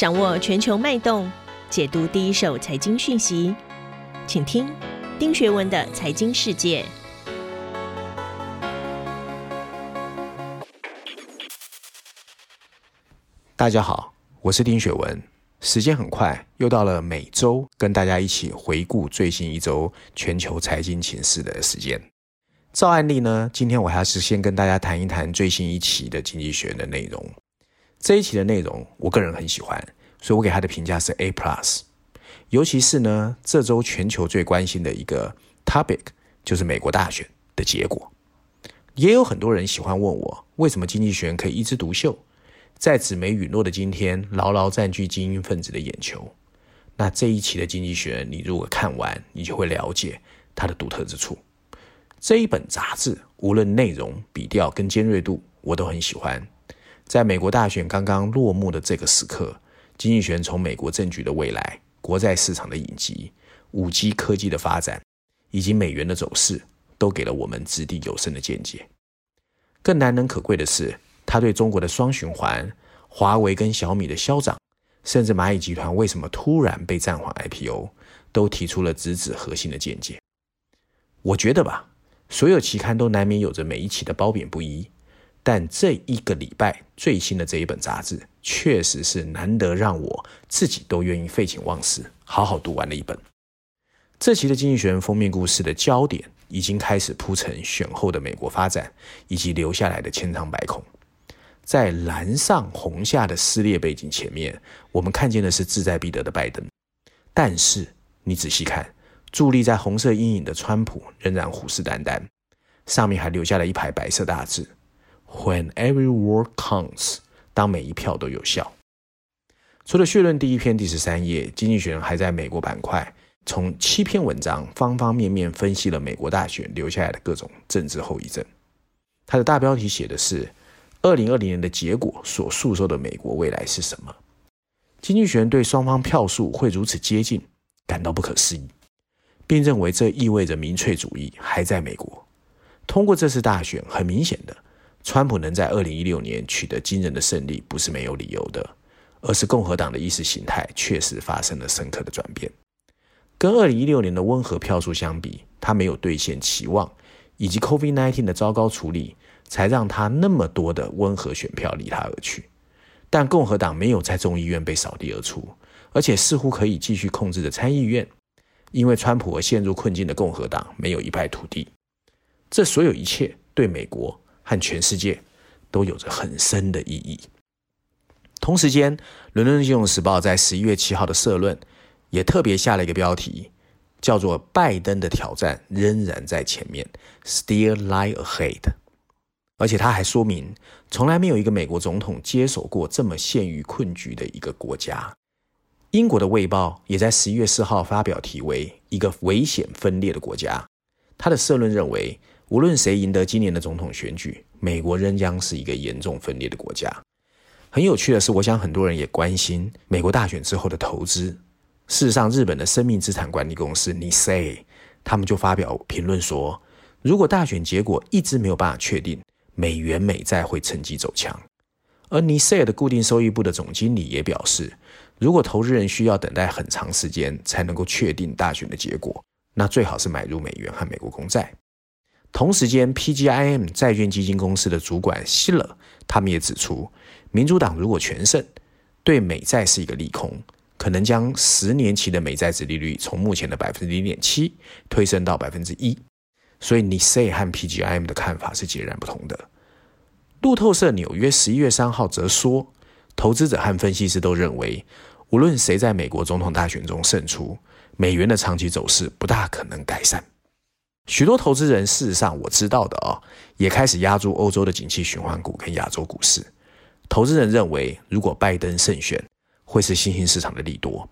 掌握全球脉动，解读第一手财经讯息，请听丁学文的财经世界。大家好，我是丁学文。时间很快，又到了每周跟大家一起回顾最新一周全球财经情势的时间。照案例呢，今天我还是先跟大家谈一谈最新一期的《经济学》的内容。这一期的内容，我个人很喜欢，所以我给他的评价是 A plus。尤其是呢，这周全球最关心的一个 topic 就是美国大选的结果。也有很多人喜欢问我，为什么《经济学人》可以一枝独秀？在纸媒陨落的今天，牢牢占据精英分子的眼球。那这一期的《经济学人》，你如果看完，你就会了解它的独特之处。这一本杂志，无论内容、笔调跟尖锐度，我都很喜欢。在美国大选刚刚落幕的这个时刻，《经济学》从美国政局的未来、国债市场的隐疾、五 G 科技的发展，以及美元的走势，都给了我们掷地有声的见解。更难能可贵的是。他对中国的双循环、华为跟小米的消长，甚至蚂蚁集团为什么突然被暂缓 IPO，都提出了直指核心的见解。我觉得吧，所有期刊都难免有着每一期的褒贬不一，但这一个礼拜最新的这一本杂志，确实是难得让我自己都愿意废寝忘食，好好读完的一本。这期的《经济学人》封面故事的焦点，已经开始铺陈选后的美国发展，以及留下来的千疮百孔。在蓝上红下的撕裂背景前面，我们看见的是志在必得的拜登。但是你仔细看，伫立在红色阴影的川普仍然虎视眈眈，上面还留下了一排白色大字：“When every word counts，当每一票都有效。”除了血论第一篇第十三页，《经济学人》还在美国板块从七篇文章方方面面分析了美国大选留下来的各种政治后遗症。它的大标题写的是。二零二零年的结果所诉说的美国未来是什么？经济学人对双方票数会如此接近感到不可思议，并认为这意味着民粹主义还在美国。通过这次大选，很明显的，川普能在二零一六年取得惊人的胜利，不是没有理由的，而是共和党的意识形态确实发生了深刻的转变。跟二零一六年的温和票数相比，他没有兑现期望，以及 COVID-19 的糟糕处理。才让他那么多的温和选票离他而去，但共和党没有在众议院被扫地而出，而且似乎可以继续控制着参议院，因为川普而陷入困境的共和党没有一败涂地。这所有一切对美国和全世界都有着很深的意义。同时间，《伦敦金融时报》在十一月七号的社论也特别下了一个标题，叫做“拜登的挑战仍然在前面 ”，Still lie ahead。而且他还说明，从来没有一个美国总统接手过这么陷于困局的一个国家。英国的《卫报》也在十一月四号发表题为《一个危险分裂的国家》。他的社论认为，无论谁赢得今年的总统选举，美国仍将是一个严重分裂的国家。很有趣的是，我想很多人也关心美国大选之后的投资。事实上，日本的生命资产管理公司 Nissay 他们就发表评论说，如果大选结果一直没有办法确定，美元美债会趁机走强，而尼塞尔的固定收益部的总经理也表示，如果投资人需要等待很长时间才能够确定大选的结果，那最好是买入美元和美国公债。同时间，PGIM 债券基金公司的主管希勒他们也指出，民主党如果全胜，对美债是一个利空，可能将十年期的美债殖利率从目前的百分之零点七推升到百分之一。所以，你 say 和 PGIM 的看法是截然不同的。路透社纽约十一月三号则说，投资者和分析师都认为，无论谁在美国总统大选中胜出，美元的长期走势不大可能改善。许多投资人，事实上我知道的哦，也开始压住欧洲的景气循环股跟亚洲股市。投资人认为，如果拜登胜选，会是新兴市场的利多。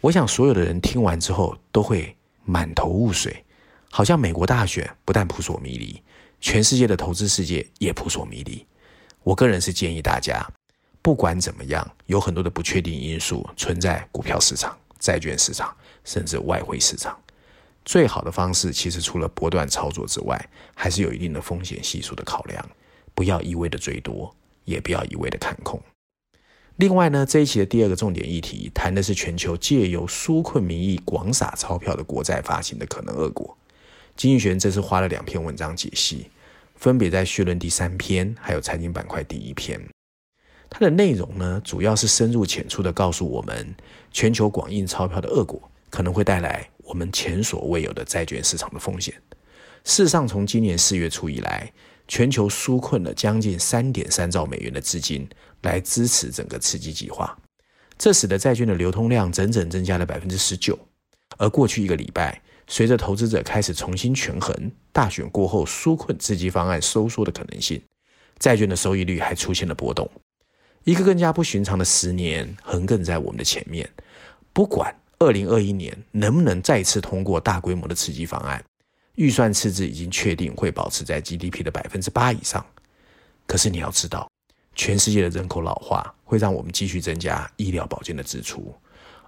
我想，所有的人听完之后都会满头雾水。好像美国大选不但扑朔迷离，全世界的投资世界也扑朔迷离。我个人是建议大家，不管怎么样，有很多的不确定因素存在股票市场、债券市场，甚至外汇市场。最好的方式其实除了波段操作之外，还是有一定的风险系数的考量，不要一味的追多，也不要一味的看空。另外呢，这一期的第二个重点议题谈的是全球借由纾困名义广撒钞票的国债发行的可能恶果。经济学人这次花了两篇文章解析，分别在序论第三篇，还有财经板块第一篇。它的内容呢，主要是深入浅出的告诉我们，全球广印钞票的恶果可能会带来我们前所未有的债券市场的风险。事实上，从今年四月初以来，全球纾困了将近三点三兆美元的资金来支持整个刺激计划，这使得债券的流通量整整增加了百分之十九。而过去一个礼拜，随着投资者开始重新权衡大选过后纾困刺激方案收缩的可能性，债券的收益率还出现了波动。一个更加不寻常的十年横亘在我们的前面，不管二零二一年能不能再次通过大规模的刺激方案。预算赤字已经确定会保持在 GDP 的百分之八以上，可是你要知道，全世界的人口老化会让我们继续增加医疗保健的支出，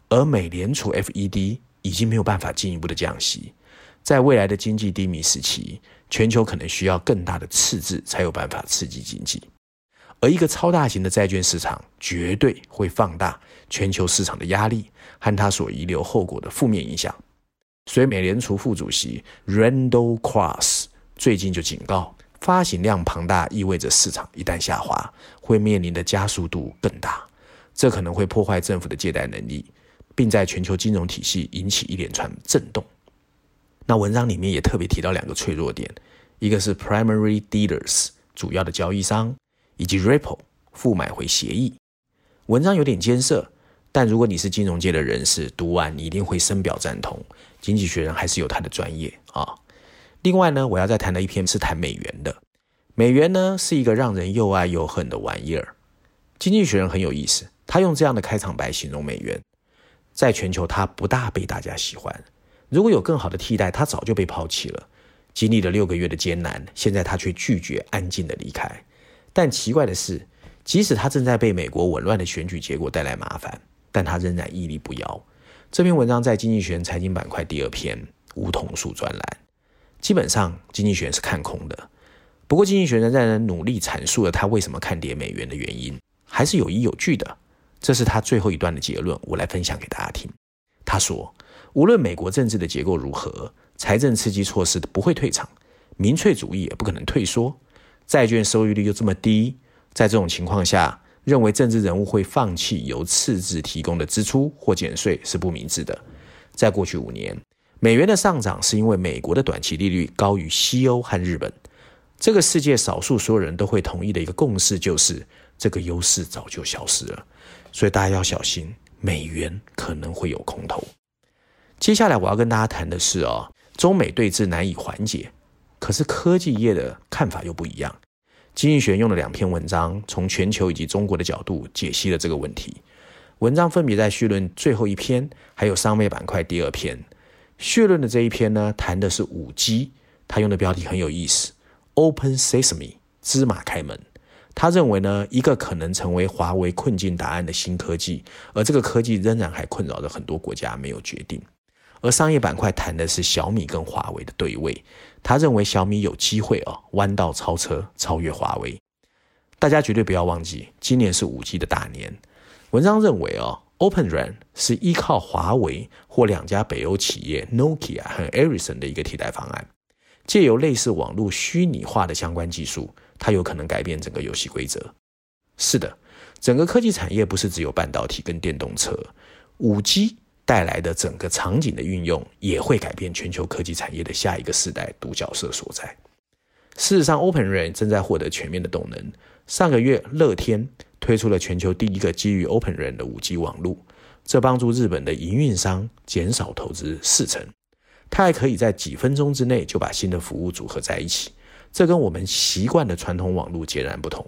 而美联储 FED 已经没有办法进一步的降息，在未来的经济低迷时期，全球可能需要更大的赤字才有办法刺激经济，而一个超大型的债券市场绝对会放大全球市场的压力和它所遗留后果的负面影响。所以，美联储副主席 Randall Cross 最近就警告，发行量庞大意味着市场一旦下滑，会面临的加速度更大，这可能会破坏政府的借贷能力，并在全球金融体系引起一连串震动。那文章里面也特别提到两个脆弱点，一个是 Primary Dealers 主要的交易商，以及 Ripple 负买回协议。文章有点艰涩。但如果你是金融界的人士，读完你一定会深表赞同。经济学人还是有他的专业啊。另外呢，我要再谈的一篇是谈美元的。美元呢是一个让人又爱又恨的玩意儿。经济学人很有意思，他用这样的开场白形容美元：在全球，它不大被大家喜欢。如果有更好的替代，它早就被抛弃了。经历了六个月的艰难，现在他却拒绝安静的离开。但奇怪的是，即使他正在被美国紊乱的选举结果带来麻烦。但他仍然屹立不摇。这篇文章在《经济学人》财经板块第二篇梧桐树专栏，基本上《经济学人》是看空的。不过，《经济学人》在努力阐述了他为什么看跌美元的原因，还是有依有据的。这是他最后一段的结论，我来分享给大家听。他说：“无论美国政治的结构如何，财政刺激措施不会退场，民粹主义也不可能退缩。债券收益率又这么低，在这种情况下。”认为政治人物会放弃由赤字提供的支出或减税是不明智的。在过去五年，美元的上涨是因为美国的短期利率高于西欧和日本。这个世界少数所有人都会同意的一个共识就是，这个优势早就消失了。所以大家要小心，美元可能会有空头。接下来我要跟大家谈的是哦，中美对峙难以缓解，可是科技业的看法又不一样。经济学用了两篇文章，从全球以及中国的角度解析了这个问题。文章分别在序论最后一篇，还有商业板块第二篇。序论的这一篇呢，谈的是五 G，他用的标题很有意思：“Open Sesame，芝麻开门。”他认为呢，一个可能成为华为困境答案的新科技，而这个科技仍然还困扰着很多国家没有决定。而商业板块谈的是小米跟华为的对位，他认为小米有机会哦弯道超车，超越华为。大家绝对不要忘记，今年是五 G 的大年。文章认为哦，Open RAN 是依靠华为或两家北欧企业 Nokia 和 Ericsson 的一个替代方案，借由类似网络虚拟化的相关技术，它有可能改变整个游戏规则。是的，整个科技产业不是只有半导体跟电动车，五 G。带来的整个场景的运用，也会改变全球科技产业的下一个世代独角色所在。事实上，Open RAN 正在获得全面的动能。上个月，乐天推出了全球第一个基于 Open RAN 的五 G 网络，这帮助日本的营运商减少投资四成。它还可以在几分钟之内就把新的服务组合在一起，这跟我们习惯的传统网络截然不同。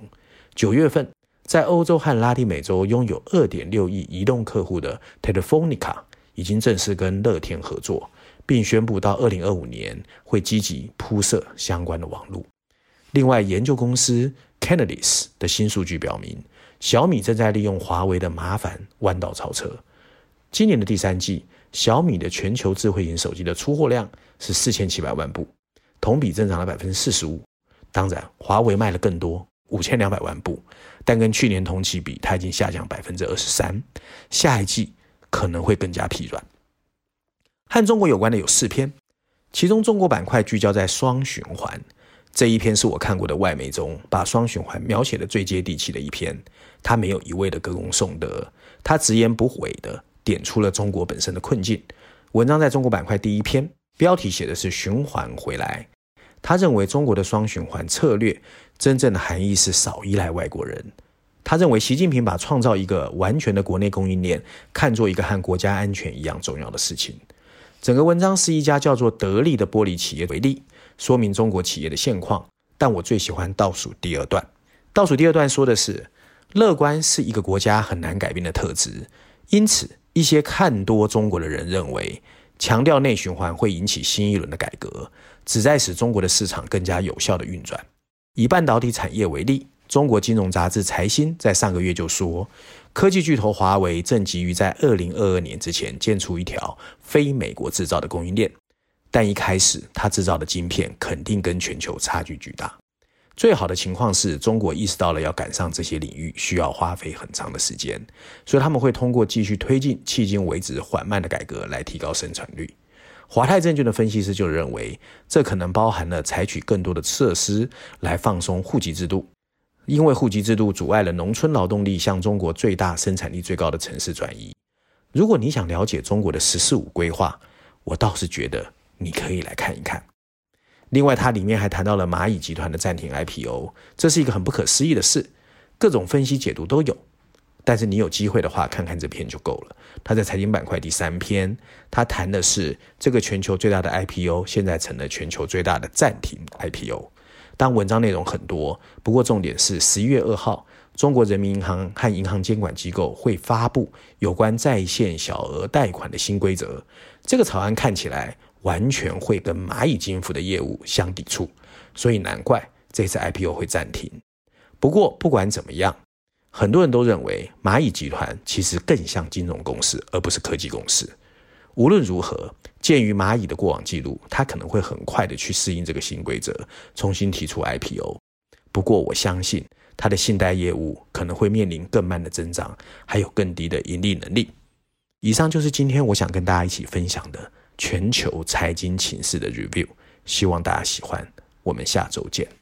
九月份。在欧洲和拉丁美洲拥有二点六亿移动客户的 Telefonica 已经正式跟乐天合作，并宣布到二零二五年会积极铺设相关的网络。另外，研究公司 Canalys 的新数据表明，小米正在利用华为的麻烦弯道超车。今年的第三季，小米的全球智慧型手机的出货量是四千七百万部，同比增长了百分之四十五。当然，华为卖了更多。五千两百万部，但跟去年同期比，它已经下降百分之二十三。下一季可能会更加疲软。和中国有关的有四篇，其中中国板块聚焦在双循环这一篇，是我看过的外媒中把双循环描写的最接地气的一篇。他没有一味的歌功颂德，他直言不讳的点出了中国本身的困境。文章在中国板块第一篇，标题写的是“循环回来”。他认为中国的双循环策略真正的含义是少依赖外国人。他认为习近平把创造一个完全的国内供应链看作一个和国家安全一样重要的事情。整个文章是一家叫做得力的玻璃企业为例，说明中国企业的现况。但我最喜欢倒数第二段。倒数第二段说的是，乐观是一个国家很难改变的特质。因此，一些看多中国的人认为，强调内循环会引起新一轮的改革。旨在使中国的市场更加有效的运转。以半导体产业为例，中国金融杂志财新在上个月就说，科技巨头华为正急于在二零二二年之前建出一条非美国制造的供应链。但一开始，它制造的晶片肯定跟全球差距巨大。最好的情况是中国意识到了要赶上这些领域需要花费很长的时间，所以他们会通过继续推进迄今为止缓慢的改革来提高生产率。华泰证券的分析师就认为，这可能包含了采取更多的设施来放松户籍制度，因为户籍制度阻碍了农村劳动力向中国最大生产力最高的城市转移。如果你想了解中国的“十四五”规划，我倒是觉得你可以来看一看。另外，它里面还谈到了蚂蚁集团的暂停 IPO，这是一个很不可思议的事，各种分析解读都有。但是你有机会的话，看看这篇就够了。他在财经板块第三篇，他谈的是这个全球最大的 IPO 现在成了全球最大的暂停 IPO。当文章内容很多，不过重点是十一月二号，中国人民银行和银行监管机构会发布有关在线小额贷款的新规则。这个草案看起来完全会跟蚂蚁金服的业务相抵触，所以难怪这次 IPO 会暂停。不过不管怎么样。很多人都认为蚂蚁集团其实更像金融公司，而不是科技公司。无论如何，鉴于蚂蚁的过往记录，它可能会很快的去适应这个新规则，重新提出 IPO。不过，我相信它的信贷业务可能会面临更慢的增长，还有更低的盈利能力。以上就是今天我想跟大家一起分享的全球财经情势的 review，希望大家喜欢。我们下周见。